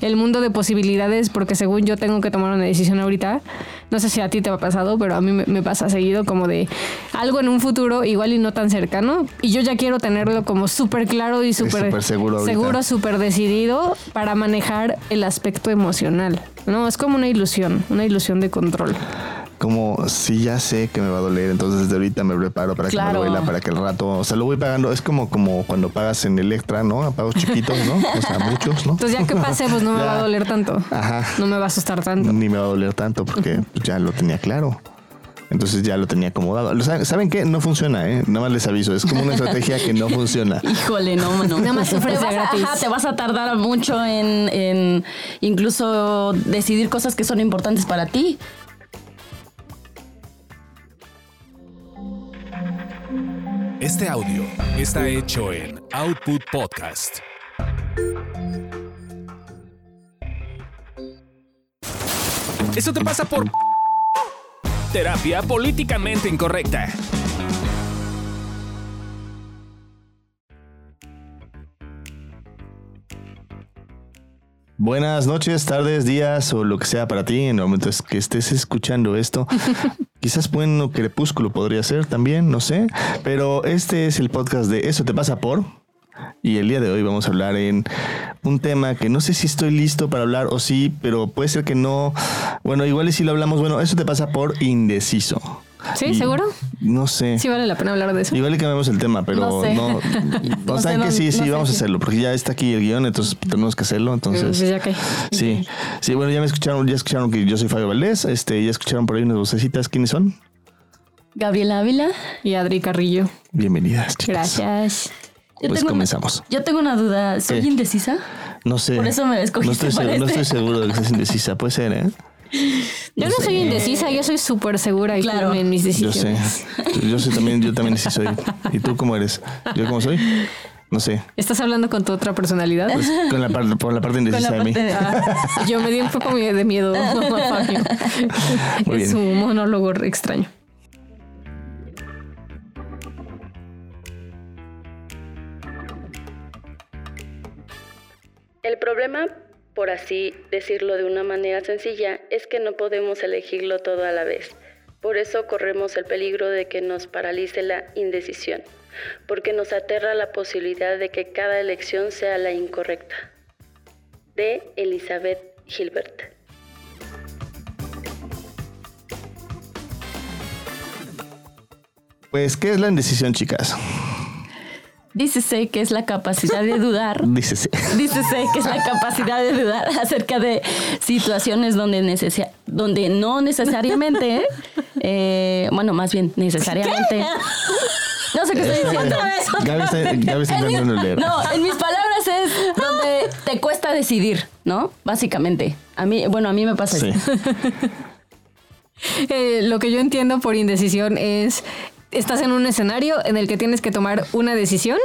el mundo de posibilidades porque según yo tengo que tomar una decisión ahorita. No sé si a ti te ha pasado, pero a mí me, pasa seguido como de algo en un futuro igual y no tan cercano y yo ya quiero tenerlo como súper claro y súper seguro, seguro súper decidido para manejar el aspecto emocional. No, es como una ilusión, una ilusión de control como si ya sé que me va a doler, entonces desde ahorita me preparo para que me duela, para que el rato, o sea, lo voy pagando, es como como cuando pagas en Electra, ¿no? A pagos chiquitos, ¿no? O sea, muchos, ¿no? Entonces ya que pase, pues no me va a doler tanto. Ajá. No me va a asustar tanto. Ni me va a doler tanto porque ya lo tenía claro. Entonces ya lo tenía acomodado. ¿Saben qué? No funciona, ¿eh? Nada más les aviso. Es como una estrategia que no funciona. Híjole, no, no. Nada más te vas, a, te vas a tardar mucho en, en incluso decidir cosas que son importantes para ti. Este audio está hecho en Output Podcast. Eso te pasa por terapia políticamente incorrecta. Buenas noches, tardes, días o lo que sea para ti en el momento que estés escuchando esto. Quizás bueno crepúsculo podría ser también, no sé. Pero este es el podcast de Eso te pasa por. Y el día de hoy vamos a hablar en un tema que no sé si estoy listo para hablar o sí, pero puede ser que no. Bueno, igual y si lo hablamos, bueno, eso te pasa por indeciso. ¿Sí? ¿Seguro? No sé. Sí vale la pena hablar de eso. Igual y cambiamos el tema, pero no... Sé. no, no saben que sí, sí, vamos a hacerlo, porque ya está aquí el guion, entonces tenemos que hacerlo, entonces... Pues ya que... Sí, sí, bueno, ya me escucharon, ya escucharon que yo soy Fabio Valdés, este, ya escucharon por ahí unas vocecitas, ¿quiénes son? Gabriela Ávila y Adri Carrillo. Bienvenidas, chicas. Gracias. pues comenzamos. yo tengo una duda, ¿soy indecisa? No sé. Por eso me escogiste no estoy, seguro, no estoy seguro de que seas indecisa, puede ser, ¿eh? Yo no, soy indecisa, yo soy súper segura y claro. en mis decisiones. Yo sé. Yo soy también, yo también sí soy. ¿Y tú cómo eres? ¿Yo cómo soy? No sé. ¿Estás hablando con tu otra personalidad? Pues con la, parte, por la parte indecisa de mí. yo me di un poco de miedo, Fabio. es un monólogo extraño. El problema por así decirlo de una manera sencilla, es que no podemos elegirlo todo a la vez. Por eso corremos el peligro de que nos paralice la indecisión, porque nos aterra la posibilidad de que cada elección sea la incorrecta. De Elizabeth Gilbert. Pues, ¿qué es la indecisión, chicas? Dícese que es la capacidad de dudar. Dícese. Dícese que es la capacidad de dudar acerca de situaciones donde, donde no necesariamente, eh, bueno, más bien necesariamente. No sé qué, estoy diciendo. No, en mis palabras es donde te cuesta decidir, ¿no? Básicamente. A mí, bueno, a mí me pasa sí. Eh, lo que yo entiendo por indecisión es estás en un escenario en el que tienes que tomar una decisión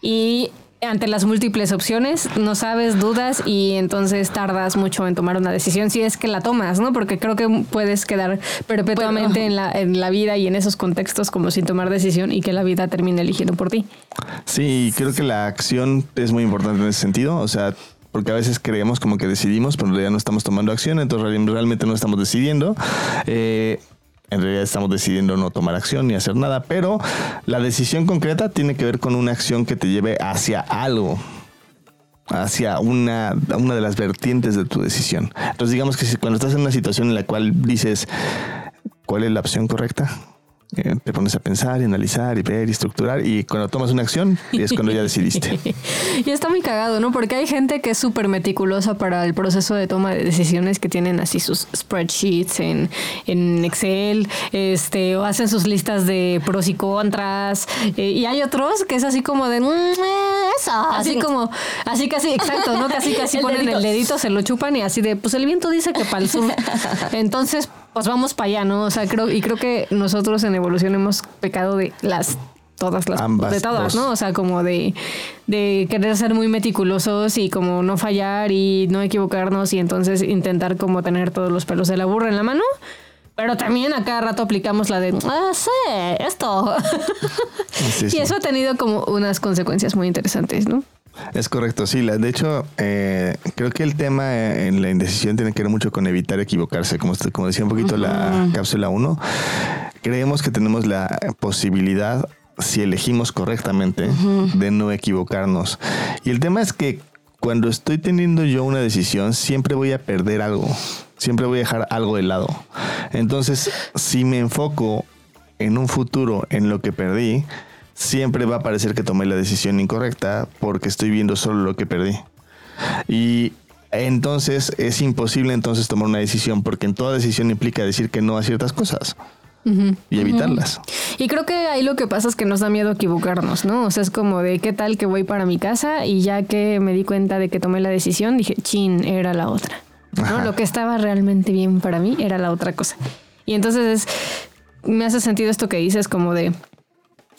y ante las múltiples opciones no sabes, dudas y entonces tardas mucho en tomar una decisión si es que la tomas, ¿no? Porque creo que puedes quedar perpetuamente en, la, en la vida y en esos contextos como sin tomar decisión y que la vida termine eligiendo por ti. Sí, creo que la acción es muy importante en ese sentido, o sea, porque a veces creemos como que decidimos, pero en realidad no estamos tomando acción, entonces realmente no estamos decidiendo. Eh, en realidad estamos decidiendo no tomar acción ni hacer nada, pero la decisión concreta tiene que ver con una acción que te lleve hacia algo, hacia una, una de las vertientes de tu decisión. Entonces digamos que si cuando estás en una situación en la cual dices, ¿cuál es la opción correcta? Eh, te pones a pensar y analizar y ver y estructurar y cuando tomas una acción es cuando ya decidiste. y está muy cagado, ¿no? Porque hay gente que es súper meticulosa para el proceso de toma de decisiones que tienen así sus spreadsheets en, en Excel, este, o hacen sus listas de pros y contras. Eh, y hay otros que es así como de mm, eso, así como, así casi, exacto, ¿no? Casi casi ponen el dedito, se lo chupan y así de, pues el viento dice que para el sur. Entonces, pues vamos para allá, ¿no? O sea, creo, y creo que nosotros en evolución hemos pecado de las todas las de todas, ¿no? O sea, como de, de querer ser muy meticulosos y como no fallar y no equivocarnos y entonces intentar como tener todos los pelos de la burra en la mano. Pero también a cada rato aplicamos la de, ah, sí, esto. y eso ha tenido como unas consecuencias muy interesantes, ¿no? Es correcto, sí. La, de hecho, eh, creo que el tema eh, en la indecisión tiene que ver mucho con evitar equivocarse. Como, como decía un poquito la cápsula 1, creemos que tenemos la posibilidad, si elegimos correctamente, de no equivocarnos. Y el tema es que cuando estoy teniendo yo una decisión, siempre voy a perder algo. Siempre voy a dejar algo de lado. Entonces, si me enfoco en un futuro en lo que perdí, siempre va a parecer que tomé la decisión incorrecta porque estoy viendo solo lo que perdí. Y entonces es imposible entonces tomar una decisión porque en toda decisión implica decir que no a ciertas cosas. Y evitarlas. Y creo que ahí lo que pasa es que nos da miedo equivocarnos, ¿no? O sea, es como de qué tal que voy para mi casa y ya que me di cuenta de que tomé la decisión, dije, chin, era la otra. ¿no? Lo que estaba realmente bien para mí era la otra cosa. Y entonces me hace sentido esto que dices como de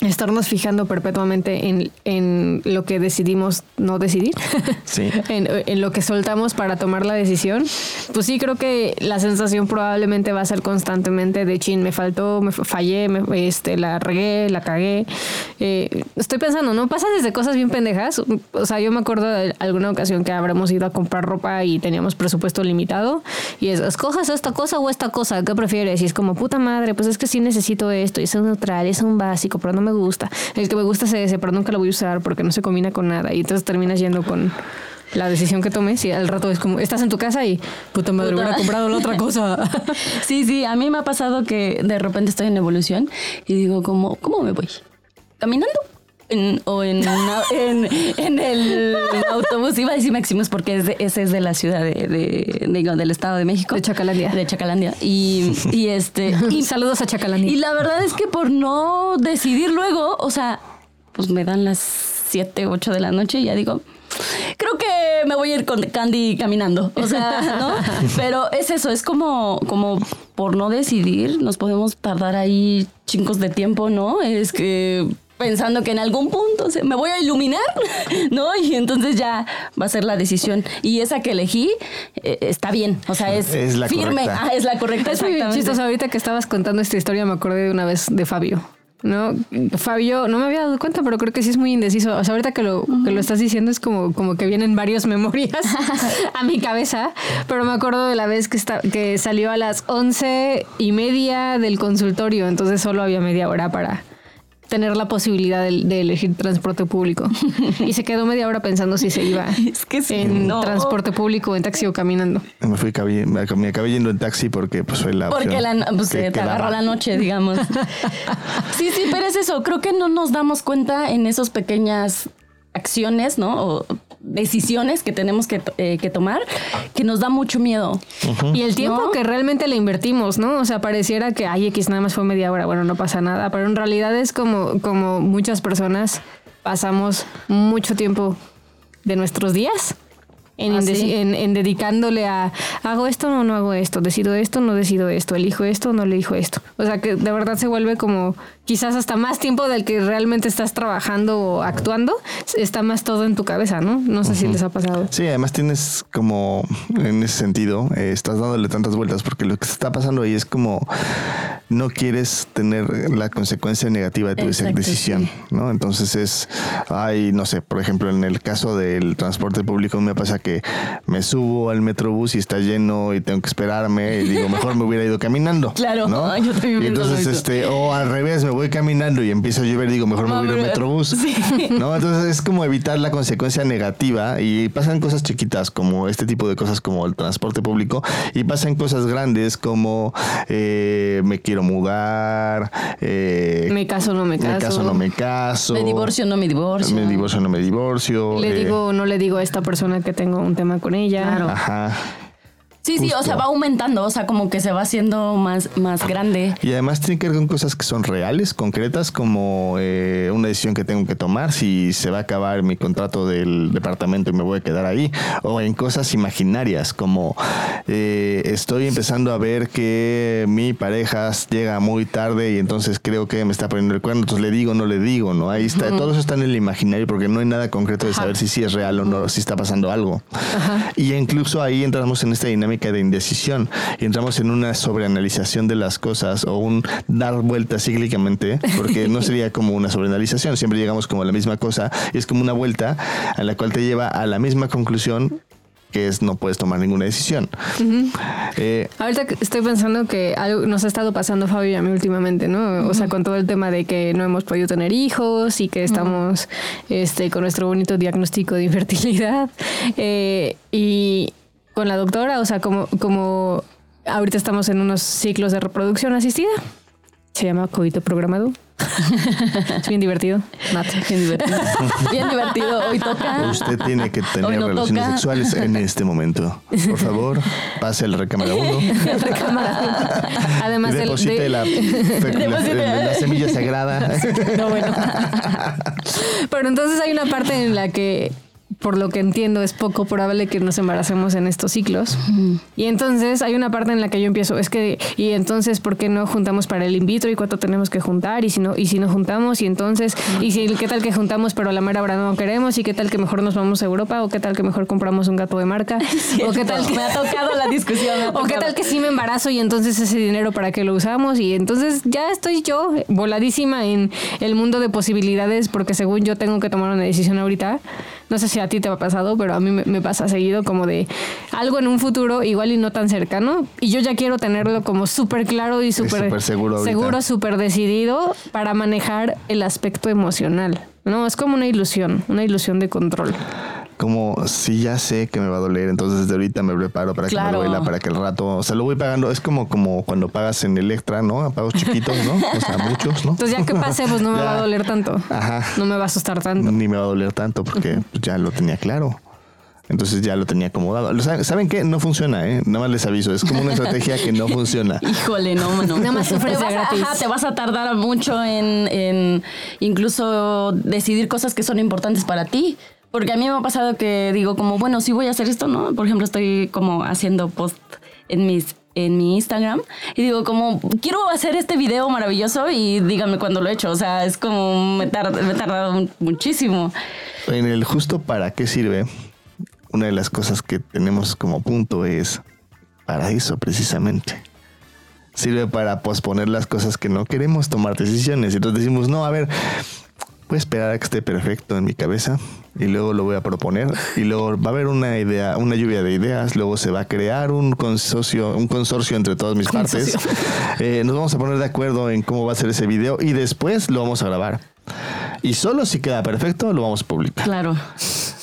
estarnos fijando perpetuamente en, en, lo que decidimos no decidir, Sí. en, en, lo que soltamos para tomar la decisión, pues sí creo que la sensación probablemente va a ser constantemente de chin, me faltó, me fallé, me, este, la regué, la cagué. Eh, estoy pensando, ¿no? Pasa desde cosas bien pendejas. O sea, yo me acuerdo de alguna ocasión que habremos ido a comprar ropa y teníamos presupuesto limitado y es, escojas esta cosa o esta cosa, ¿qué prefieres? Y es como, puta madre, pues es que sí necesito esto, y es un neutral, es un básico, pero no me gusta. El que me gusta es ese, pero nunca lo voy a usar porque no se combina con nada. Y entonces terminas yendo con la decisión que tomes y al rato es como, estás en tu casa y puta madre, hubiera comprado la otra cosa. Sí, sí, a mí me ha pasado que de repente estoy en evolución y digo, como, ¿cómo me voy? ¿Caminando? En- o en, una- en, en el autobús. Iba a decir Maximus porque es de- ese es de la ciudad de, de- digo, del Estado de México. De Chacalandia. De Chacalandia. Y, y este... y saludos a Chacalandia. y la verdad es que por no decidir luego, o sea, pues me dan las 7, 8 de la noche y ya digo, creo que me voy a ir con Candy caminando. O sea, ¿no? Pero es eso, es como, como por no decidir, nos podemos tardar ahí chingos de tiempo, ¿no? Es que pensando que en algún punto se- me voy a iluminar, ¿no? Y entonces ya va a ser la decisión. Y esa que elegí eh, está bien, o sea, es, Es la firme. correcta. Ah, es la correcta. Es muy exactamente. chistoso. Ahorita que estabas contando esta historia, me acordé de una vez de Fabio. ¿No? Fabio, no me había dado cuenta, pero creo que sí es muy indeciso. O sea, ahorita que lo, que lo estás diciendo es como, como que vienen varias memorias a mi cabeza. Pero me acuerdo de la vez que, está, que salió a las once y media del consultorio. Entonces solo había media hora para tener la posibilidad de, de elegir transporte público. Y se quedó media hora pensando si se iba Es que sí, en no. transporte público, en taxi o caminando. Me fui me ac- me acabé yendo en taxi porque pues fue la Porque la, pues, que te agarró la noche, digamos. sí, sí, pero es eso. Creo que no nos damos cuenta en esas pequeñas acciones, ¿no? O decisiones que tenemos que, eh, que tomar, que nos da mucho miedo. Y el tiempo ¿No? que realmente le invertimos, ¿no? O sea, pareciera que, ay, X nada más fue media hora, bueno, no pasa nada, pero en realidad es como, como muchas personas pasamos mucho tiempo de nuestros días en, Ah, sí. en, en dedicándole a, hago esto o no hago esto, decido esto o no decido esto, elijo esto o no elijo esto. O sea, que de verdad se vuelve como quizás hasta más tiempo del que realmente estás trabajando o actuando, está más todo en tu cabeza, ¿no? No sé si les ha pasado. Sí, además tienes como, en ese sentido, eh, estás dándole tantas vueltas porque lo que está pasando ahí es como no quieres tener la consecuencia negativa de tu Exacto, decisión, sí. ¿no? Entonces es, ay, no sé, por ejemplo, en el caso del transporte público me pasa que me subo al metrobús y está lleno y tengo que esperarme y digo, mejor me hubiera ido caminando. Claro, ¿no? yo también Y entonces, este, o al revés, me voy caminando y empieza a llover y digo, mejor me voy al metrobús. sí. ¿no? Entonces es como evitar la consecuencia negativa y pasan cosas chiquitas como este tipo de cosas como el transporte público y pasan cosas grandes como eh, me quiero mudar, eh, Me caso o no me me caso. caso no me caso, Me divorcio, no me divorcio. me divorcio no me divorcio, Le eh, digo o no le digo a esta persona que tengo un tema con ella. Claro. ajá. Sí, sí, o Justo. sea, va aumentando, o sea, como que se va haciendo más, más grande. Y además tiene que ver con cosas que son reales, concretas, como eh, una decisión que tengo que tomar, si se va a acabar mi contrato del departamento y me voy a quedar ahí, o en cosas imaginarias, como eh, estoy empezando a ver que mi pareja llega muy tarde y entonces creo que me está poniendo el cuerno, entonces le digo, no le digo, ¿no? Ahí está, todo eso está en el imaginario porque no hay nada concreto de saber si sí es real o no, si está pasando algo. Y incluso ahí entramos en esta dinámica dinámica de indecisión y entramos en una sobreanalización de las cosas o un dar vueltas cíclicamente, porque no sería como una sobreanalización, siempre llegamos como a la misma cosa y es como una vuelta a la cual te lleva a la misma conclusión que es no puedes tomar ninguna decisión. Eh, Ahorita estoy pensando que algo nos ha estado pasando Fabio y a mí últimamente, ¿no? O sea, con todo el tema de que no hemos podido tener hijos y que estamos este, con nuestro bonito diagnóstico de infertilidad. Eh, y con la doctora, o sea, como, como ahorita estamos en unos ciclos de reproducción asistida. Se llama COVID programado es bien divertido. bien divertido. bien divertido. Hoy toca. Usted tiene que tener relaciones sexuales en este momento. Por favor, pase al recámara 1. Además, deposite de, la, la, la, semilla sagrada. No, bueno. Pero entonces hay una parte en la que por lo que entiendo, es poco probable que nos embaracemos en estos ciclos. Y entonces hay una parte en la que yo empiezo, es que, y entonces, ¿por qué no juntamos para el in vitro y cuánto tenemos que juntar? Y si no, y si no juntamos, y entonces, y si, ¿qué tal que juntamos pero a la mera hora no queremos? ¿Y qué tal que mejor nos vamos a Europa? ¿O qué tal que mejor compramos un gato de marca? ¿O qué tal que me ha tocado la discusión? ¿O qué tal que sí me embarazo y entonces ese dinero para qué lo usamos? Y entonces ya estoy yo voladísima en el mundo de posibilidades porque según yo tengo que tomar una decisión ahorita. No sé si a ti te ha pasado, pero a mí me, pasa seguido como de algo en un futuro igual y no tan cercano. Y yo ya quiero tenerlo como súper claro y súper seguro, seguro súper decidido para manejar el aspecto emocional. No, es como una ilusión, una ilusión de control como si ya sé que me va a doler, entonces desde ahorita me preparo para que me duela, para que el rato, o sea, lo voy pagando, es como, como cuando pagas en Electra, ¿no? A pagos chiquitos, ¿no? O sea, muchos, ¿no? Entonces ya que pase, pues no me va a doler tanto. Ajá. No me va a asustar tanto. Ni me va a doler tanto porque pues, ya lo tenía claro. Entonces ya lo tenía acomodado. ¿Saben qué? No funciona, ¿eh? Nada más les aviso. Es como una estrategia que no funciona. Híjole, no, mano. Nada más te vas, te vas a tardar mucho en, en incluso decidir cosas que son importantes para ti. Porque a mí me ha pasado que digo como, bueno, sí voy a hacer esto, ¿no? Por ejemplo, estoy como haciendo post en mis en mi Instagram y digo como quiero hacer este video maravilloso y díganme cuándo lo he hecho, o sea, es como me, he tardado muchísimo. En el justo para qué sirve, una de las cosas que tenemos como punto es para eso precisamente. Sirve para posponer las cosas que no queremos tomar decisiones. Y entonces decimos, no, a ver, voy a esperar a que esté perfecto en mi cabeza y luego lo voy a proponer y luego va a haber una idea, una lluvia de ideas, luego se va a crear un consorcio, un consorcio entre todas mis partes. Eh, nos vamos a poner de acuerdo en cómo va a ser ese video y después lo vamos a grabar. Y solo si queda perfecto lo vamos a publicar. Claro.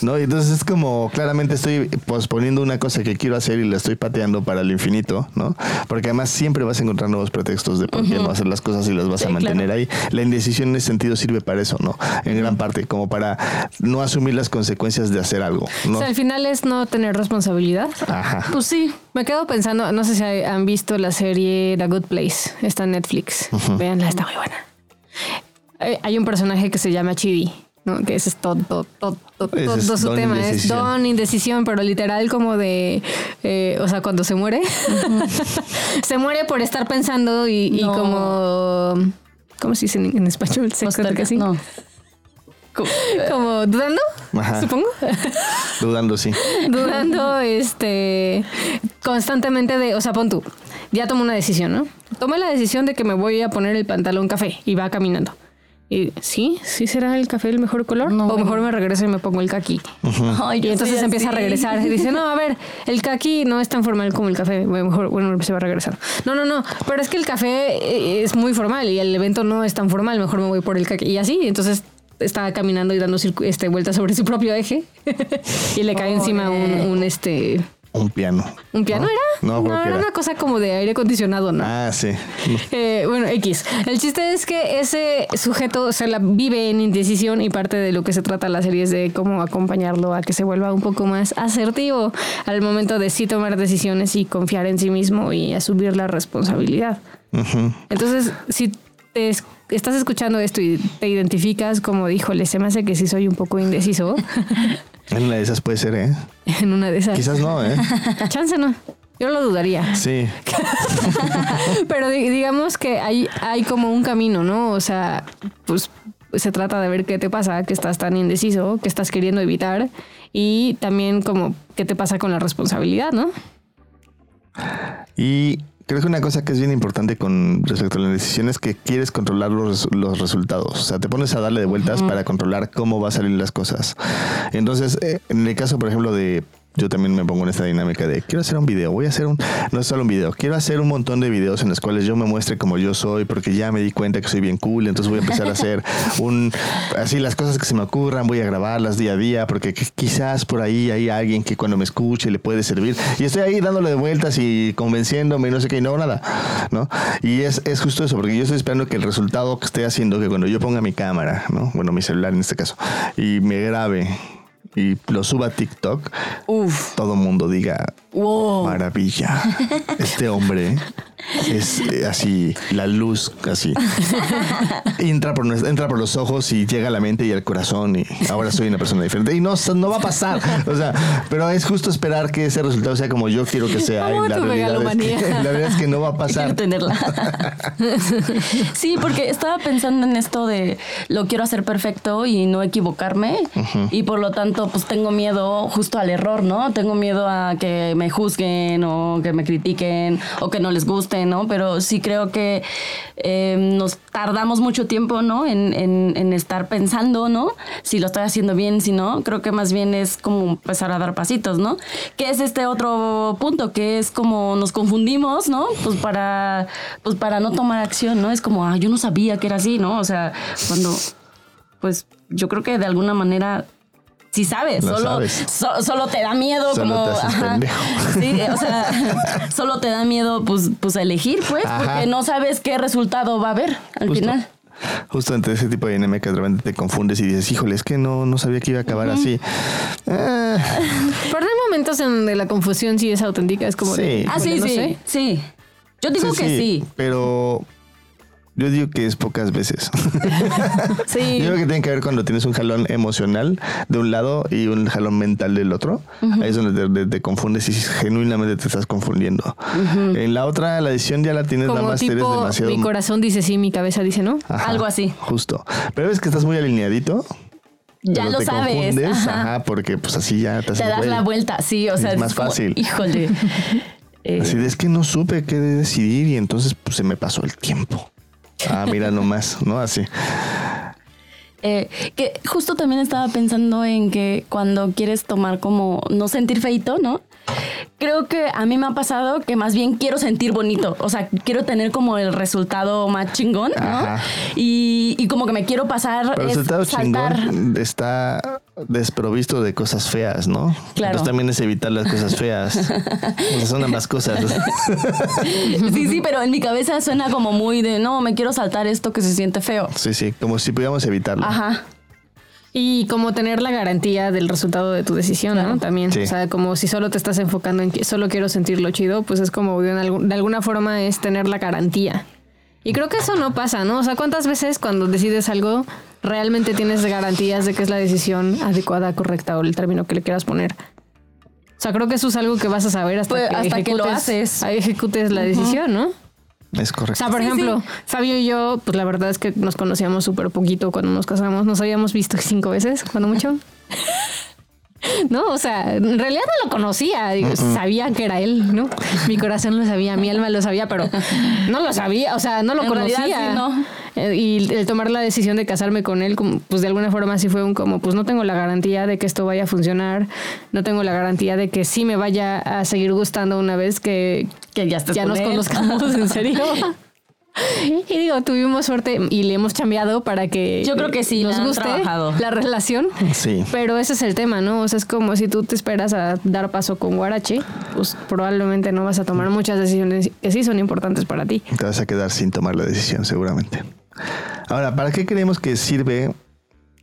¿no? Y entonces es como, claramente estoy posponiendo una cosa que quiero hacer y la estoy pateando para el infinito, ¿no? Porque además siempre vas a encontrar nuevos pretextos de por qué no hacer las cosas y las vas a mantener ahí. La indecisión en ese sentido sirve para eso, ¿no? En gran parte, como para no asumir las consecuencias de hacer algo, ¿no? O sea, al final es no tener responsabilidad. Ajá. Pues sí. Me quedo pensando, no sé si han visto la serie The Good Place, está en Netflix. Veanla, está muy buena. Eh, hay un personaje que se llama Chidi ¿no? Que ese es todo, todo, todo, todo su tema. Es don, indecisión, pero literal como de, eh, o sea, cuando se muere, se muere por estar pensando y, como, ¿cómo se dice en, español? Sexo, que No. Como, dudando, supongo. Dudando, sí. Dudando, este, constantemente de, o sea, pon tú, ya tomo una decisión, ¿no? Tomé la decisión de que me voy a poner el pantalón café y va caminando. Y sí, sí será el café el mejor color. o mejor me regreso y me pongo el kaki. y entonces empieza a regresar. Y dice, no, a ver, el kaki no es tan formal como el café. Mejor, bueno, se va a regresar. No, no, no. Pero es que el café eh, es muy formal y el evento no es tan formal. Mejor me voy por el kaki. Y así, entonces estaba caminando y dando este, vueltas sobre su propio eje. y le cae encima un, un este un piano. ¿Un piano era? No, era, una cosa como de aire acondicionado, ¿no? Ah, sí. Eh, bueno, X. El chiste es que ese sujeto se la vive en indecisión y parte de lo que se trata la serie es de cómo acompañarlo a que se vuelva un poco más asertivo al momento de sí tomar decisiones y confiar en sí mismo y asumir la responsabilidad. Entonces, si te estás escuchando esto y te identificas como, híjole, se me hace que sí soy un poco indeciso. En una de esas puede ser, ¿eh? En una de esas. Quizás no, ¿eh? Chance no. Yo lo dudaría. Sí. Pero digamos que hay, hay como un camino, ¿no? O sea, pues se trata de ver qué te pasa, que estás tan indeciso, que estás queriendo evitar y también como qué te pasa con la responsabilidad, ¿no? Y creo que una cosa que es bien importante con respecto a la indecisión es que quieres controlar los, los resultados. O sea, te pones a darle de vueltas para controlar cómo va a salir las cosas. Entonces, eh, en el caso, por ejemplo, de yo también me pongo en esta dinámica de quiero hacer un video, voy a hacer un, no es solo un video, quiero hacer un montón de videos en los cuales yo me muestre como yo soy, porque ya me di cuenta que soy bien cool, entonces voy a empezar a hacer un, así las cosas que se me ocurran, voy a grabarlas día a día, porque qu- quizás por ahí hay alguien que cuando me escuche le puede servir. Y estoy ahí dándole de vueltas y convenciéndome y no sé qué, y no nada, ¿no? Y es, es justo eso, porque yo estoy esperando que el resultado que esté haciendo, que cuando yo ponga mi cámara, ¿no? Bueno, mi celular en este caso, y me grabe y lo suba a TikTok, Uf. todo mundo diga, Wow. maravilla, este hombre es eh, así, la luz así. entra, por, entra por los ojos y llega a la mente y al corazón y ahora soy una persona diferente. Y no, no va a pasar. O sea, pero es justo esperar que ese resultado sea como yo quiero que sea. Y la tu realidad, es que, megalomanía. la verdad es que no va a Quiero pasar. tenerla. sí, porque estaba pensando en esto de lo quiero hacer perfecto y no equivocarme. Y por lo tanto, pues tengo miedo justo al error, ¿no? Tengo miedo a que me juzguen o que me critiquen o que no les guste, ¿no? Pero sí creo que eh, nos tardamos mucho tiempo, ¿no? En, en- en estar pensando, ¿no? Si lo estoy haciendo bien, si no. Creo que más bien es como empezar a dar pasitos, ¿no? Que es este otro punto, que es como nos confundimos, ¿no? Pues para, pues para no tomar acción, ¿no? Es como, ah, yo no sabía que era así, ¿no? O sea, cuando, pues yo creo que de alguna manera sí sabes, Lo solo, sabes. so- solo te da miedo Solo como te haces pendejo. sí, o sea, solo te da miedo pues, pues a elegir, pues, Ajá. porque no sabes qué resultado va a haber al Justo. final. Justo entre ese tipo de dinámicas de repente te confundes y dices, híjole, es que no, no sabía que iba a acabar así. Ah, Pero hay momentos en donde la confusión sí es auténtica, es como de, Sí. Ah, sí, no sí, sé. sí. Yo digo que sí. Pero yo digo que es pocas veces. Sí. Yo creo que tiene que ver cuando tienes un jalón emocional de un lado y un jalón mental del otro. Ahí es donde te, te- te confundes y genuinamente te estás confundiendo. En la otra, la decisión ya la tienes nada Como más, eres tipo, demasiado. mi corazón dice sí, mi cabeza dice no. Ajá, Algo así. Justo. Pero ves que estás muy alineadito. Ya pero lo te sabes. confundes, ajá. ajá. porque pues así ya te, Te das güey. la vuelta, sí, o sea, Es más como, fácil. híjole. Eh, Así de, es que no supe qué decidir y entonces pues, se me pasó el tiempo. Ah, mira nomás, ¿no? Así. Eh, que justo también estaba pensando en que cuando quieres tomar como no sentir feito, ¿no? Creo que a mí me ha pasado que más bien quiero sentir bonito, o sea, quiero tener como el resultado más chingón, ¿no? Y, y como que me quiero pasar Pero el es resultado saltar. chingón está desprovisto de cosas feas, ¿no? Claro. Entonces también es evitar las cosas feas. O sea, son ambas cosas. Sí, sí, pero en mi cabeza suena como muy de, no, me quiero saltar esto que se siente feo. Sí, sí, como si pudiéramos evitarlo. Ajá. Y como tener la garantía del resultado de tu decisión, ¿no? También. Sí. O sea, como si solo te estás enfocando en que solo quiero sentirlo chido, pues es como de, algún- de alguna forma es tener la garantía. Y creo que eso no pasa, ¿no? O sea, ¿cuántas veces cuando decides algo realmente tienes garantías de que es la decisión adecuada, correcta o el término que le quieras poner? O sea, creo que eso es algo que vas a saber hasta, Pues, que, hasta que lo haces. ejecutes la decisión, ¿no? Es O correcto. sea, por Sí, ejemplo, sí. Fabio y yo, pues la verdad es que nos conocíamos súper poquito cuando nos casamos. Nos habíamos visto cinco veces, cuando mucho. No, o sea, en realidad no lo conocía. digo, Sabía que era él, ¿no? Mi corazón lo sabía, mi alma lo sabía, pero no lo sabía, o sea, no lo En realidad, conocía. sí, no. Eh, Y el tomar la decisión de casarme con él, como, pues de alguna forma sí fue un como, pues no tengo la garantía de que esto vaya a funcionar, no tengo la garantía de que sí me vaya a seguir gustando una vez que, Que ya ya nos él. conozcamos en serio. Y digo, tuvimos suerte y le hemos cambiado para que Yo creo que sí, nos guste trabajado. la relación. Sí. Pero ese es el tema, ¿no? O sea, es como si tú te esperas a dar paso con Guarache, pues probablemente no vas a tomar muchas decisiones que sí son importantes para ti. Te vas a quedar sin tomar la decisión, seguramente. Ahora, ¿para qué creemos que sirve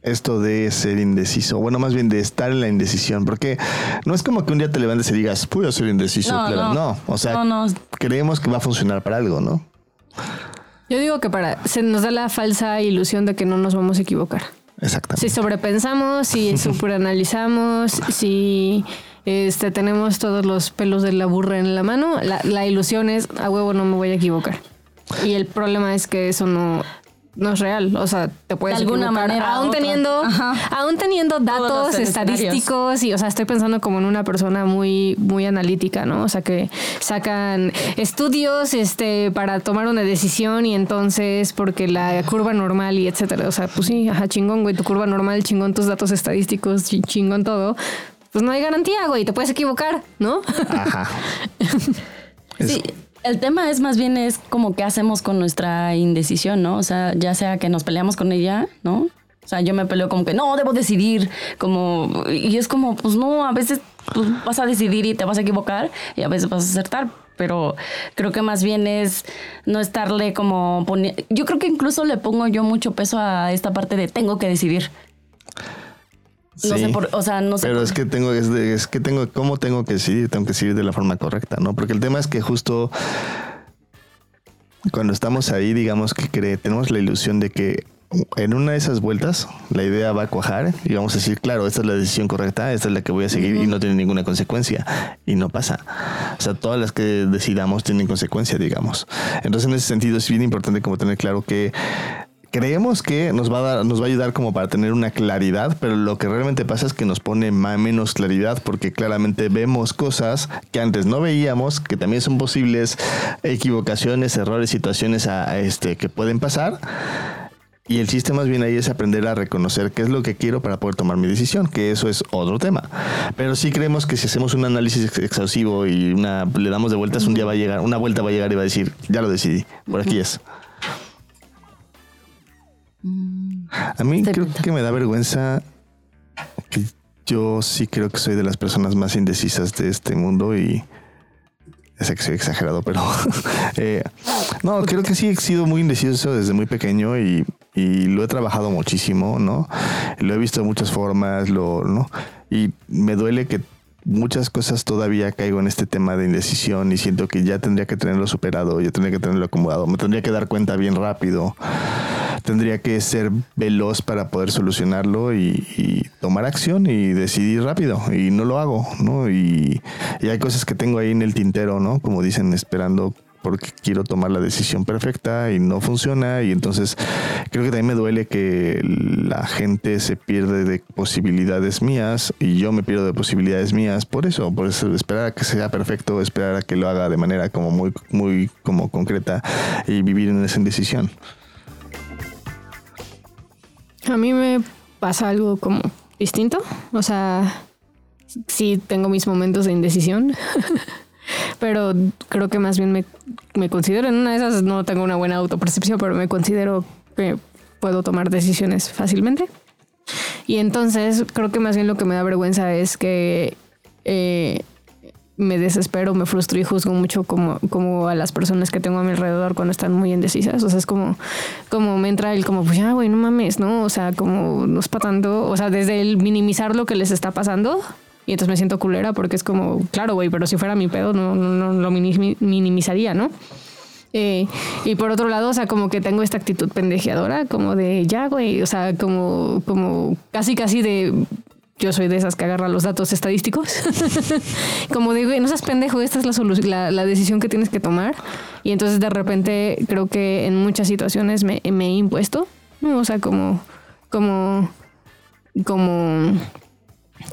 esto de ser indeciso? Bueno, más bien de estar en la indecisión, porque no es como que un día te levantes y digas, a ser indeciso. No, claro. no. no, o sea, No, no. creemos que va a funcionar para algo, ¿no? Yo digo que para se nos da la falsa ilusión de que no nos vamos a equivocar. Exactamente. Si sobrepensamos, si superanalizamos, si este, tenemos todos los pelos de la burra en la mano, la, la ilusión es a huevo no me voy a equivocar. Y el problema es que eso no, no es real. O sea, te puedes De alguna equivocar. manera, aún teniendo, Ajá. aún teniendo datos estadísticos y, o sea, estoy pensando como en una persona muy, muy analítica, ¿no? O sea, que sacan estudios, este, para tomar una decisión y entonces porque la curva normal y etcétera. O sea, pues sí, ajá, chingón, güey, tu curva normal, chingón tus datos estadísticos, chi- chingón todo. Pues no hay garantía, güey, te puedes equivocar, ¿no? Ajá. Sí, el tema es más bien es como qué hacemos con nuestra indecisión, ¿no? O sea, ya sea que nos peleamos con ella, ¿no? O sea, yo me peleo como que no, debo decidir, como, y es como, pues no, a veces pues, vas a decidir y te vas a equivocar y a veces vas a acertar, pero creo que más bien es no estarle como poniendo, yo creo que incluso le pongo yo mucho peso a esta parte de tengo que decidir. No Sí. sé por, o sea, no sé. Pero por- es que tengo, es, de- es que tengo, ¿cómo tengo que decidir? Tengo que decidir de la forma correcta, ¿no? Porque el tema es que justo cuando estamos ahí, digamos que cree, tenemos la ilusión de que en una de esas vueltas la idea va a cuajar y vamos a decir, claro, esta es la decisión correcta, esta es la que voy a seguir y no tiene ninguna consecuencia. Y no pasa. O sea, todas las que decidamos tienen consecuencia, digamos. Entonces, en ese sentido, es bien importante como tener claro que creemos que nos va a dar, nos va a ayudar como para tener una claridad, pero lo que realmente pasa es que nos pone ma- menos claridad porque claramente vemos cosas que antes no veíamos, que también son posibles equivocaciones, errores, situaciones a, a este que pueden pasar. Y el chiste más bien ahí es aprender a reconocer qué es lo que quiero para poder tomar mi decisión, que eso es otro tema. Pero sí creemos que si hacemos un análisis ex- exhaustivo y una, le damos de vueltas, un día va a llegar, una vuelta va a llegar y va a decir, ya lo decidí, por aquí es. A mí Estoy creo que me da vergüenza que yo sí creo que soy de las personas más indecisas de este mundo y sé que soy exagerado, pero eh, no, creo que sí he sido muy indeciso desde muy pequeño y, y lo he trabajado muchísimo, ¿no? Lo he visto de muchas formas, lo, ¿no? Y me duele que muchas cosas todavía caigo en este tema de indecisión y siento que ya tendría que tenerlo superado, ya tendría que tenerlo acomodado, me tendría que dar cuenta bien rápido, tendría que ser veloz para poder solucionarlo y, y tomar acción y decidir rápido y no lo hago, ¿no? Y, y hay cosas que tengo ahí en el tintero, ¿no? Como dicen, esperando porque quiero tomar la decisión perfecta y no funciona y entonces creo que también me duele que la gente se pierde de posibilidades mías y yo me pierdo de posibilidades mías por eso, por eso esperar a que sea perfecto, esperar a que lo haga de manera como muy muy como concreta y vivir en esa indecisión. A mí me pasa algo como distinto. O sea, sí tengo mis momentos de indecisión. pero creo que más bien me, me considero, en una de esas no tengo una buena autopercepción, pero me considero que puedo tomar decisiones fácilmente. Y entonces creo que más bien lo que me da vergüenza es que eh, me desespero, me frustro y juzgo mucho como, como a las personas que tengo a mi alrededor cuando están muy indecisas. O sea, es como, como me entra el como, pues ya, güey, no mames, ¿no? O sea, como no es para tanto. O sea, desde el minimizar lo que les está pasando. Y entonces me siento culera porque es como, claro, güey, pero si fuera mi pedo no, no, no lo minimi- minimizaría, ¿no? Eh, y por otro lado, o sea, como que tengo esta actitud pendejeadora, como de ya, güey, o sea, como, como casi, casi de. Yo soy de esas que agarra los datos estadísticos. como güey, no seas pendejo, esta es la, la, la decisión que tienes que tomar. Y entonces de repente creo que en muchas situaciones me, me he impuesto. O sea, como, como, como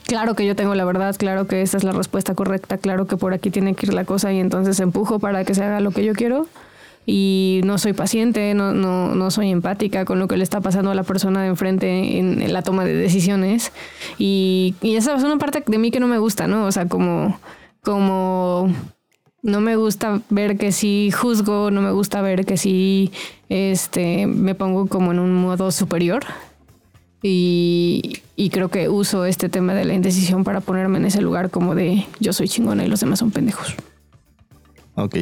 claro que yo tengo la verdad, claro que esta es la respuesta correcta, claro que por aquí tiene que ir la cosa y entonces empujo para que se haga lo que yo quiero y no soy paciente, no, no, no soy empática con lo que le está pasando a la persona de enfrente en, la toma de decisiones y, y esa es una parte de mí que no me gusta, ¿no? O sea, como, como no me gusta ver que sí juzgo, no me gusta ver que sí este, me pongo como en un modo superior. Y, y creo que uso este tema de la indecisión para ponerme en ese lugar como de yo soy chingona y los demás son pendejos. Ok.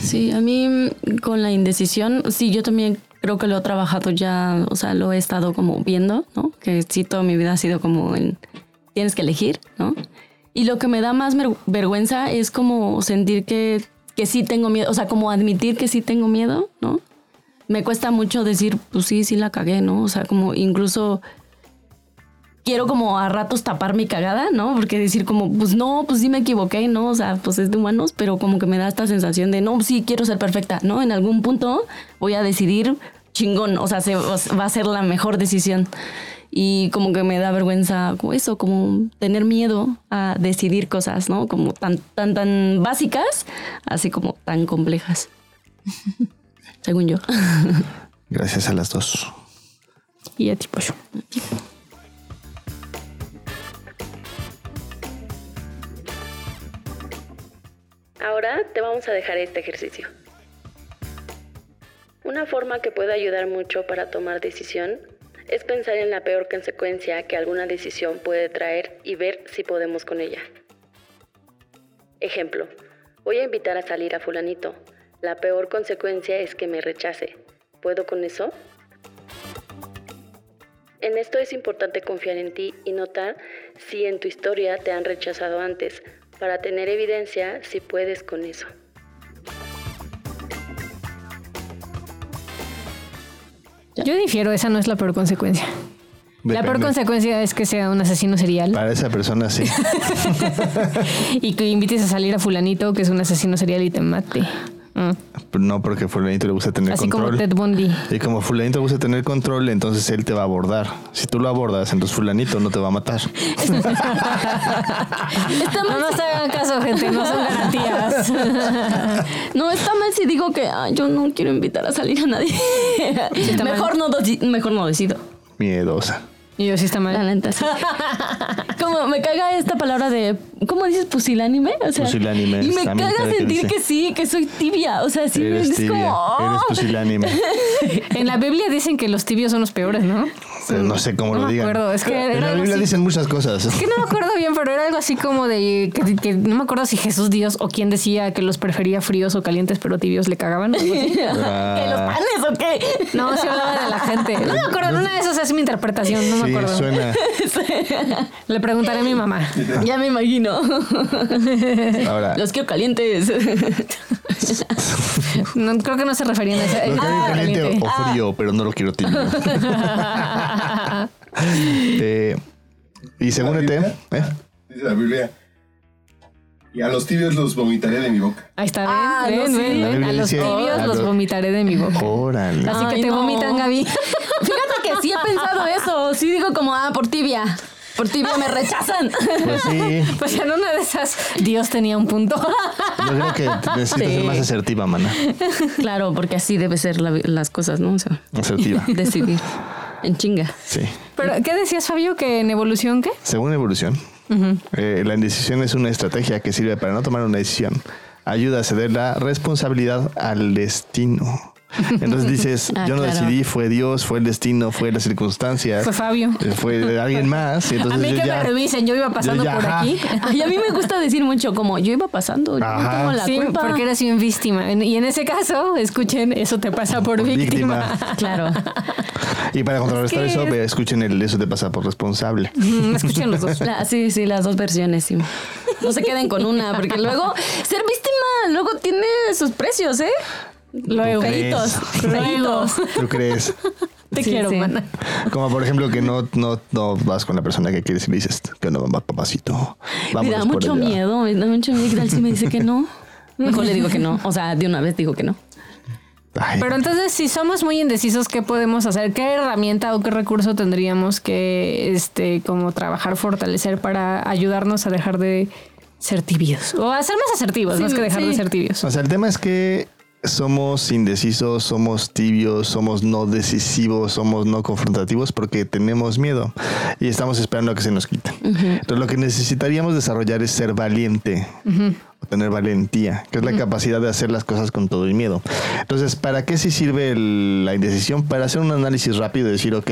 Sí, a mí con la indecisión, sí, yo también creo que lo he trabajado ya, o sea, lo he estado como viendo, ¿no? Que sí, toda mi vida ha sido como en, tienes que elegir, ¿no? Y lo que me da más vergüenza es como sentir que, que sí tengo miedo, o sea, como admitir que sí tengo miedo, ¿no? Me cuesta mucho decir, pues sí, sí la cagué, ¿no? O sea, como incluso quiero como a ratos tapar mi cagada, ¿no? Porque decir como, pues no, pues sí me equivoqué, ¿no? O sea, pues es de humanos, pero como que me da esta sensación de, no, sí quiero ser perfecta, ¿no? En algún punto voy a decidir chingón, o sea, se, va a ser la mejor decisión. Y como que me da vergüenza eso, como tener miedo a decidir cosas, ¿no? Como tan, tan, tan básicas, así como tan complejas. Según yo. Gracias a las dos. Y a tipo yo. Ahora te vamos a dejar este ejercicio. Una forma que puede ayudar mucho para tomar decisión es pensar en la peor consecuencia que alguna decisión puede traer y ver si podemos con ella. Ejemplo, voy a invitar a salir a fulanito. La peor consecuencia es que me rechace. ¿Puedo con eso? En esto es importante confiar en ti y notar si en tu historia te han rechazado antes, para tener evidencia si puedes con eso. Yo difiero, esa no es la peor consecuencia. La peor consecuencia es que sea un asesino serial Para esa persona sí. y que invites a salir a fulanito que es un asesino serial y te mate. Mm. No porque fulanito le gusta tener Así como control. Ted Bundy. Y como fulanito le gusta tener control, entonces él te va a abordar. Si tú lo abordas, entonces fulanito no te va a matar. No nos hagan caso, gente, no son garantías. No, está mal si digo que "Ah, yo no quiero invitar a salir a nadie. está mejor, no, mejor no decido. Miedosa. Y yo sí está La mal. sí. Como me caga esta palabra de, ¿cómo dices? Pusilánime. O sea, Pusilánime, Y me caga sentir que sí, que soy tibia. O sea, sí, eres es tibia. como. Eres "Oh". pusilánime. En la Biblia dicen que los tibios son los peores, ¿no? Pero no sé cómo No lo me digan. acuerdo, es que en la Biblia así. dicen muchas cosas. Es que no me acuerdo bien, pero era algo así como de que, que no me acuerdo si Jesús Dios o quién decía que los prefería fríos o calientes, pero tibios le cagaban. ¿Que los panes o qué? No, se hablaba de la gente. No me acuerdo, una de esas es mi interpretación, no me sí, acuerdo. suena. Le preguntaré a mi mamá. Ya me imagino. Ahora, Los quiero calientes. No, creo que no se referían a esa. lo quiero Ah, caliente caliente. o frío, pero no lo quiero tibio. Eh, y según ET, ¿eh? Dice la Biblia. Y a los tibios los vomitaré de mi boca. Ahí está, ven, Ah, ven, sí. ven, A los tibios a los los- vomitaré de mi boca. Órale. Así que Ay, te no. vomitan, Gaby. Fíjate que sí he pensado eso. Sí digo como, ah, por tibia. Por tibia me rechazan. Pues sí, Pues en una de esas, Dios tenía un punto. yo creo que necesitas Sí. ser más asertiva, mana. claro, porque así debe ser la- las cosas, ¿no? O sea, Asertiva. decidir. En chinga. Sí. Pero, ¿qué decías, Fabio? ¿Que en evolución qué? Según evolución, eh, la indecisión es una estrategia que sirve para no tomar una decisión. Ayuda a ceder la responsabilidad al destino. Entonces dices, Ah, yo no claro. decidí, fue Dios, fue el destino, fue las circunstancias, Fue Fabio. fue alguien más. Y A entonces mí yo que ya, me revisen, yo iba pasando yo ya, por ajá. aquí. Ay, a mí me gusta decir mucho como yo iba pasando, yo no tengo la Sí, culpa. porque eres bien víctima. Y en ese caso, escuchen, eso te pasa por, Por víctima. víctima. Claro. Y para contrarrestar que eso, es- escuchen el eso te pasa por responsable. Mm, Escuchen los dos. La- sí, sí, las dos versiones, sí. No se queden con una, porque luego ser víctima luego tiene sus precios, ¿eh? Luego. Feitos. Luego. ¿Tú crees? Te Sí, quiero, sí. mana. Como por ejemplo que no, no, no vas con la persona que quieres y le dices que no va papacito. Me da mucho allá". miedo, me da mucho miedo. ¿Qué tal si me dice que no? Mejor le digo que no. O sea, de una vez digo que no. Ay, Pero entonces, si somos muy indecisos, ¿qué podemos hacer? ¿Qué herramienta o qué recurso tendríamos que, este, como trabajar, fortalecer para ayudarnos a dejar de ser tibios? O a ser más asertivos, Sí, más que dejar de ser tibios. O sea, el tema es que somos indecisos, somos tibios, somos no decisivos, somos no confrontativos porque tenemos miedo y estamos esperando a que se nos quite. Entonces, lo que necesitaríamos desarrollar es ser valiente o tener valentía, que es la capacidad de hacer las cosas con todo el miedo. Entonces, ¿para qué sí sirve el- la indecisión? Para hacer un análisis rápido y decir, ok,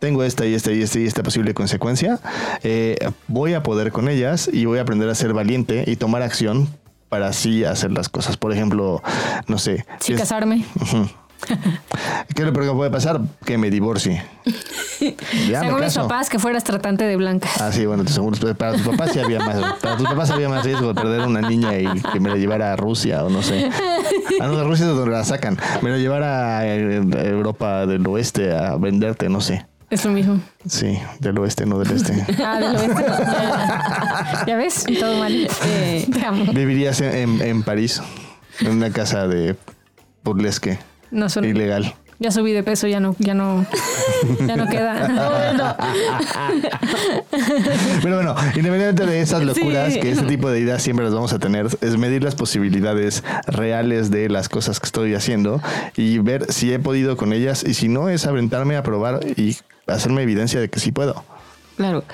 tengo esta y esta y esta y esta posible consecuencia, eh, voy a poder con ellas y voy a aprender a ser valiente y tomar acción para así hacer las cosas. Por ejemplo, no sé. Sí, es- casarme. ¿Qué es lo peor que puede pasar? Que me divorcie. Ya, Según mis papás, que fueras tratante de blancas. Ah, sí, bueno, según- para tus papás sí había más. Para tus papás había más riesgo de perder una niña y que me la llevara a Rusia o no sé. Ah, no, de Rusia es donde la sacan. Me la llevara a eh, Europa del oeste a venderte, no sé. Es lo mismo. Sí, del oeste, no del este. Ah, del oeste. Ya, ya ves, todo mal. Eh. Vivirías en, en- en París, en una casa de burlesque No son. ilegal. Ya subí de peso, ya no, ya no, ya no queda. Pero bueno, independientemente de esas locuras, Sí. que ese tipo de ideas siempre las vamos a tener, es medir las posibilidades reales de las cosas que estoy haciendo y ver si he podido con ellas y si no es aventarme a probar y hacerme evidencia de que sí puedo. Claro.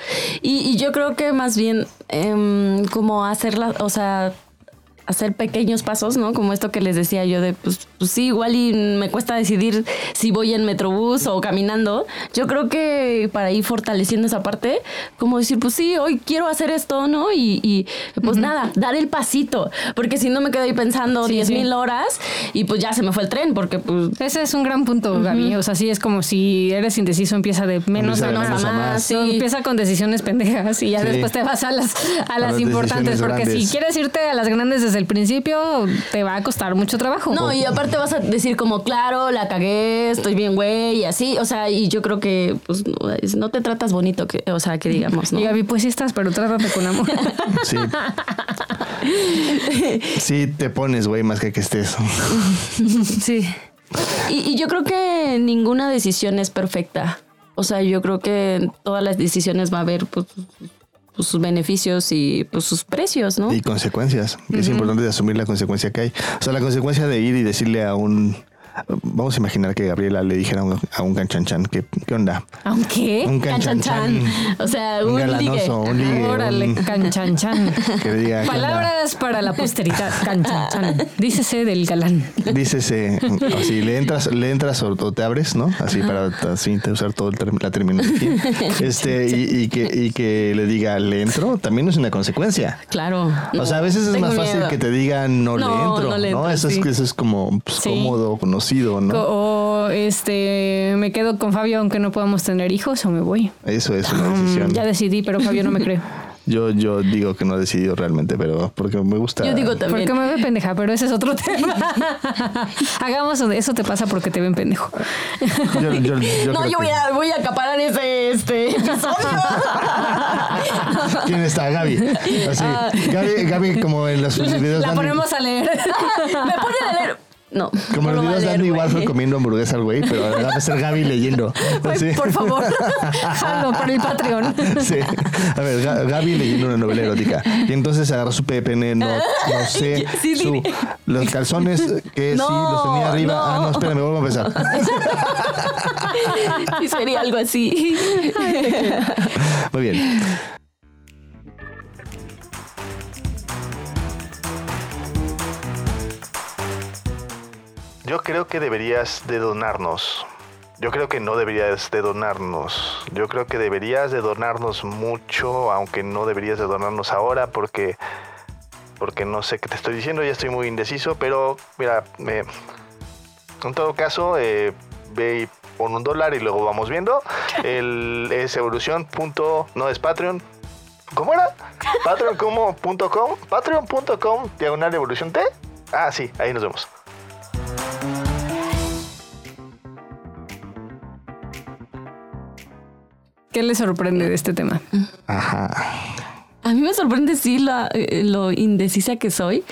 Y, y yo creo que más bien em, como hacerla, o sea, hacer pequeños pasos, ¿no? Como esto que les decía yo de, pues, pues sí, igual y me cuesta decidir si voy en metrobús o caminando. Yo creo que para ir fortaleciendo esa parte, como decir, pues sí, hoy quiero hacer esto, ¿no? Y, y, pues nada, dar el pasito. Porque si no me quedo ahí pensando Sí, 10 sí. mil horas y pues ya se me fue el tren, porque pues Ese es un gran punto, Gaby. O sea, sí es como si eres indeciso, empieza de menos Empieza a de más. menos a más. Sí. Empieza con decisiones pendejas y ya Sí. después te vas a las, a las las importantes. Porque si grandes. quieres irte a las grandes desde el principio, te va a costar mucho trabajo. No, y aparte vas a decir como, claro, la cagué, estoy bien, güey, y así. O sea, y yo creo que, pues, no, no te tratas bonito, que, o sea, que digamos, ¿no? Y Gaby, pues sí estás, pero trátate con amor. Sí. Sí, te pones, güey, más que que estés. Sí. Y, y yo creo que ninguna decisión es perfecta. O sea, yo creo que en todas las decisiones va a haber, pues, pues, sus beneficios y pues, sus precios, ¿no? Y consecuencias. Es importante asumir la consecuencia que hay. O sea, la consecuencia de ir y decirle a un... Vamos a imaginar que Gabriela le dijera a un, a un canchanchan, ¿qué, ¿qué onda? Aunque. Un Canchanchan. canchanchan. O sea, Un un, ligue. galanoso, un ligue. Órale, un- canchanchan. que le diga, ¿qué? Palabras para la posteridad, canchanchan. Dícese del galán. Dícese, así, le entras, le entras o, te abres, ¿no? Así para así, usar toda la terminología. Este, y, y que, y que le diga, ¿le entro? También es una consecuencia. Claro. O sea, a veces es más fácil miedo. que te digan no, le No, entro, no ¿no? le entro, eso, sí. es, eso es como pues, Sí. cómodo, conocido, ¿no? O este, me quedo con Fabio aunque no podamos tener hijos o me voy. Eso es una Mm, decisión. ya decidí, pero Fabio no me cree. Yo, yo digo que no he decidido realmente, pero porque me gusta. Yo digo también. Porque me ve pendeja, pero ese es otro tema. Hagamos eso te pasa porque te ven pendejo. Yo, yo- yo no, yo voy que- a, voy a acaparar ese este episodio. ¿Quién está? Gaby. Así. Gaby, Gaby, como en los videos. La ponemos a leer. Me pone a leer. No. Como no lo los va a videos de leer, Andy güey. Warhol comiendo hamburguesa al güey, pero va a ser Gaby leyendo. Ay. Por favor, jalo por el Patreon. Sí. A ver, Ga- Gaby leyendo una novela erótica. Y entonces agarró su PPN, no, no sé. Sí, su- sí. los calzones que sí, No, los tenía arriba. no. Ah, no, espérame, vuelvo a empezar. Sí, sería algo así. Muy bien. Yo creo que deberías de donarnos. Yo creo que no deberías de donarnos. Yo creo que deberías de donarnos mucho, aunque no deberías de donarnos ahora porque porque no sé qué te estoy diciendo, ya estoy muy indeciso, pero mira, me, en todo caso, eh, ve y pon un dólar y luego vamos viendo. El es evolución. Punto, no es Patreon. ¿Cómo era? Patreon.com. Patreon.com diagonal evolución T. Ah, sí, ahí nos vemos. ¿Qué le sorprende de este tema? Ajá. A mí me sorprende sí la- eh, lo indecisa que soy.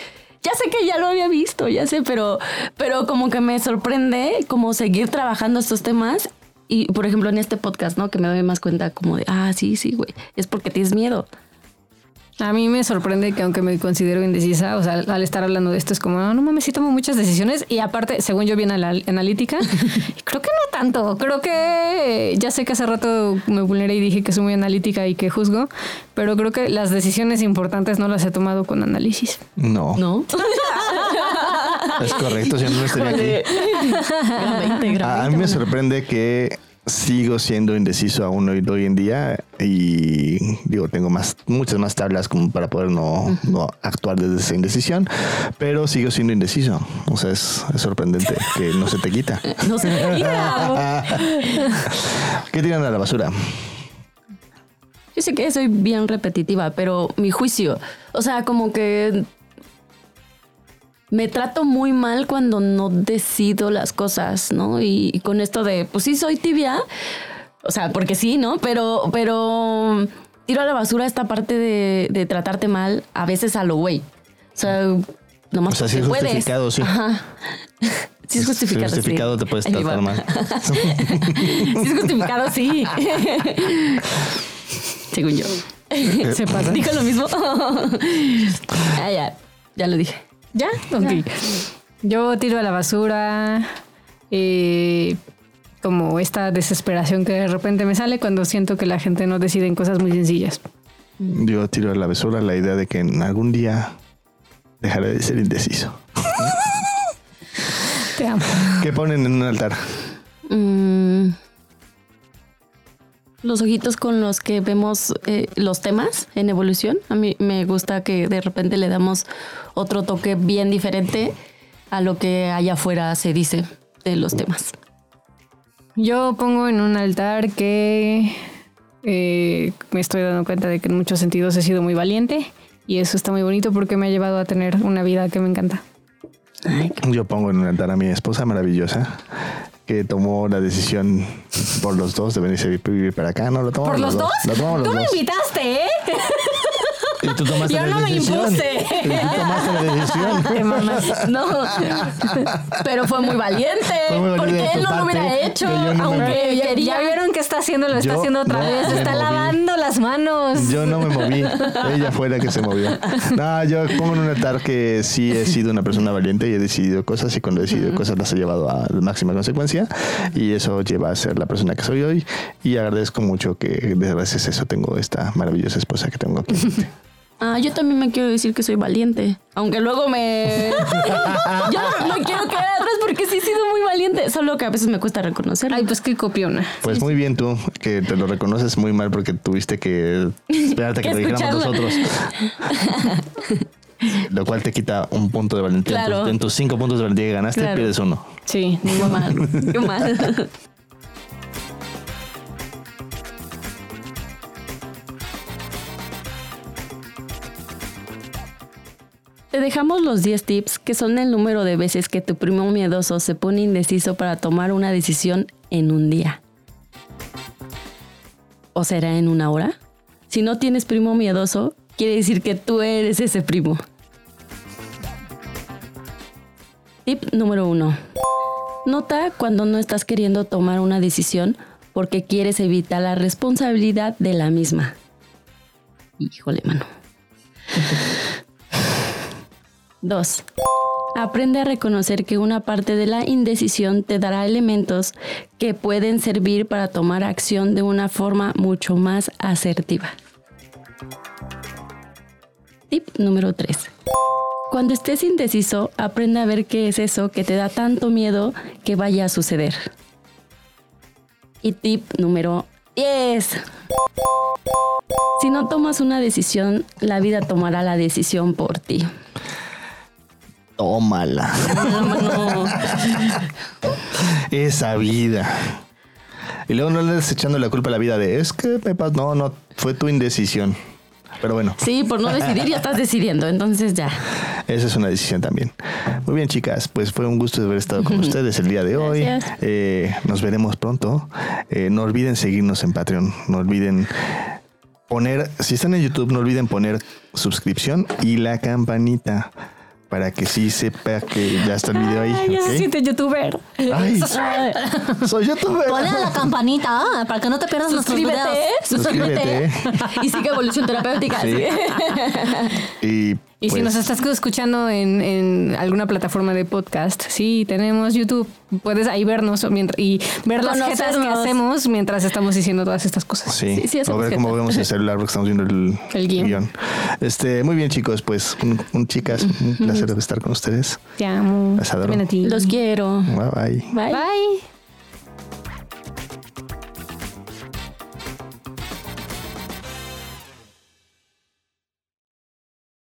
Ya sé que ya lo había visto, ya sé, pero, pero como que me sorprende como seguir trabajando estos temas. Y por ejemplo en este podcast, ¿no? Que me doy más cuenta como de, ah, sí, sí, güey, es porque tienes miedo. A mí me sorprende que aunque me considero indecisa, o sea, al estar hablando de esto es como, "Ah, no mames, sí tomo muchas decisiones y aparte, según yo bien a la analítica, creo que no tanto, creo que ya sé que hace rato me vulneré y dije que soy muy analítica y que juzgo, pero creo que las decisiones importantes no las he tomado con análisis. No, ¿No? es correcto, si no, no estaría aquí. Gran 20, gran A, a 20. mí me sorprende que sigo siendo indeciso aún hoy, hoy en día y digo, tengo más, muchas más tablas como para poder no, no actuar desde esa indecisión, pero sigo siendo indeciso. O sea, es, es sorprendente que no se te quita. No se me quita. ¿Qué tiran a la basura? Yo sé que soy bien repetitiva, pero mi juicio, o sea, como que me trato muy mal cuando no decido las cosas, ¿no? Y, y con esto de, pues sí, soy tibia, o sea, porque sí, ¿no? Pero, pero tiro a la basura esta parte de, de tratarte mal, a veces a lo güey. O sea, nomás O sea, sí es puedes. justificado, sí. Ajá. Sí es justificado. Si es justificado sí. te puedes tratar mal. sí es justificado, sí. Según yo. Se pasa. Dijo lo mismo. ah, ya. Ya lo dije. ¿Ya? Ok. Yo tiro a la basura eh, como esta desesperación que de repente me sale cuando siento que la gente no decide en cosas muy sencillas. Yo tiro a la basura la idea de que en algún día dejaré de ser indeciso. Te amo. ¿Qué ponen en un altar? Mm, los ojitos con los que vemos eh, los temas en evolución. A mí me gusta que de repente le damos otro toque bien diferente a lo que allá afuera se dice de los temas. Yo pongo en un altar que eh, me estoy dando cuenta de que en muchos sentidos he sido muy valiente y eso está muy bonito porque me ha llevado a tener una vida que me encanta. Yo pongo en un altar a mi esposa maravillosa que tomó la decisión por los dos de venirse a vivir para acá. No, lo tomamos ¿Por los dos? Lo tomamos Tú los me dos. invitaste, ¿eh? Y tú tomaste Yo la no me decisión. impuse. Tomaste la decisión. No, pero fue muy valiente. Fue muy valiente porque él no lo hubiera hecho, no me- aunque Ya, quería. ya vieron que está haciendo, lo está Yo haciendo otra no vez, me está moví. lavando las manos. Yo no me moví. Ella fue la que se movió. No, yo pongo en un altar que sí he sido una persona valiente y he decidido cosas y cuando he decidido cosas las he llevado a la máxima consecuencia y eso lleva a ser la persona que soy hoy y agradezco mucho que gracias a eso tengo esta maravillosa esposa que tengo aquí. Ah, yo también me quiero decir que soy valiente. Aunque luego me. yo no, no quiero quedar atrás porque sí he sido muy valiente. Solo que a veces me cuesta reconocerlo. Ay, pues qué copiona. Pues muy bien tú, que te lo reconoces muy mal porque tuviste que esperarte a que Que lo dijéramos nosotros. Lo cual te quita un punto de valentía. En tus- Claro. En tus cinco puntos de valentía que ganaste, Claro. pierdes uno. Sí. Qué mal. Qué mal. Te dejamos los 10 tips que son el número de veces que tu primo miedoso se pone indeciso para tomar una decisión en un día. ¿O será en una hora? Si no tienes primo miedoso, quiere decir que tú eres ese primo. Tip número 1. Nota cuando no estás queriendo tomar una decisión porque quieres evitar la responsabilidad de la misma. Híjole, mano. 2. Aprende a reconocer que una parte de la indecisión te dará elementos que pueden servir para tomar acción de una forma mucho más asertiva. Tip número 3. Cuando estés indeciso, aprende a ver qué es eso que te da tanto miedo que vaya a suceder. Y tip número 10. Si no tomas una decisión, la vida tomará la decisión por ti. Tómala. No, Esa vida. Y luego no le des echando la culpa a la vida de es que me pasó. No, no, fue tu indecisión. Pero bueno, Sí, por no decidir ya estás decidiendo, entonces ya. esa es una decisión también. Muy bien, chicas, pues fue un gusto haber estado con ustedes el día de hoy. Eh, nos veremos pronto. Eh, no olviden seguirnos en Patreon. No olviden poner, si están en YouTube, no olviden poner suscripción y la campanita para que sí sepa que ya está el video ahí. Ay, ya ¿ok? se siente youtuber. Ay, soy youtuber. Ponle a la campanita ah, para que no te pierdas nuestros Suscríbete, videos. suscríbete. Y sigue evolución terapéutica. Sí. sí. Y, Y si pues, nos estás escuchando en, en alguna plataforma de podcast, sí, tenemos YouTube. Puedes ahí vernos mientras, y ver las jetas que hacemos mientras estamos diciendo todas estas cosas. Sí, Sí, sí, a hacemos ver cómo vemos el celular porque estamos viendo el, El guion. Este, muy bien, chicos, pues un, un chicas, un placer estar con ustedes. Te amo. Las adoro. También a ti. Los quiero. Bye bye. Bye. Bye.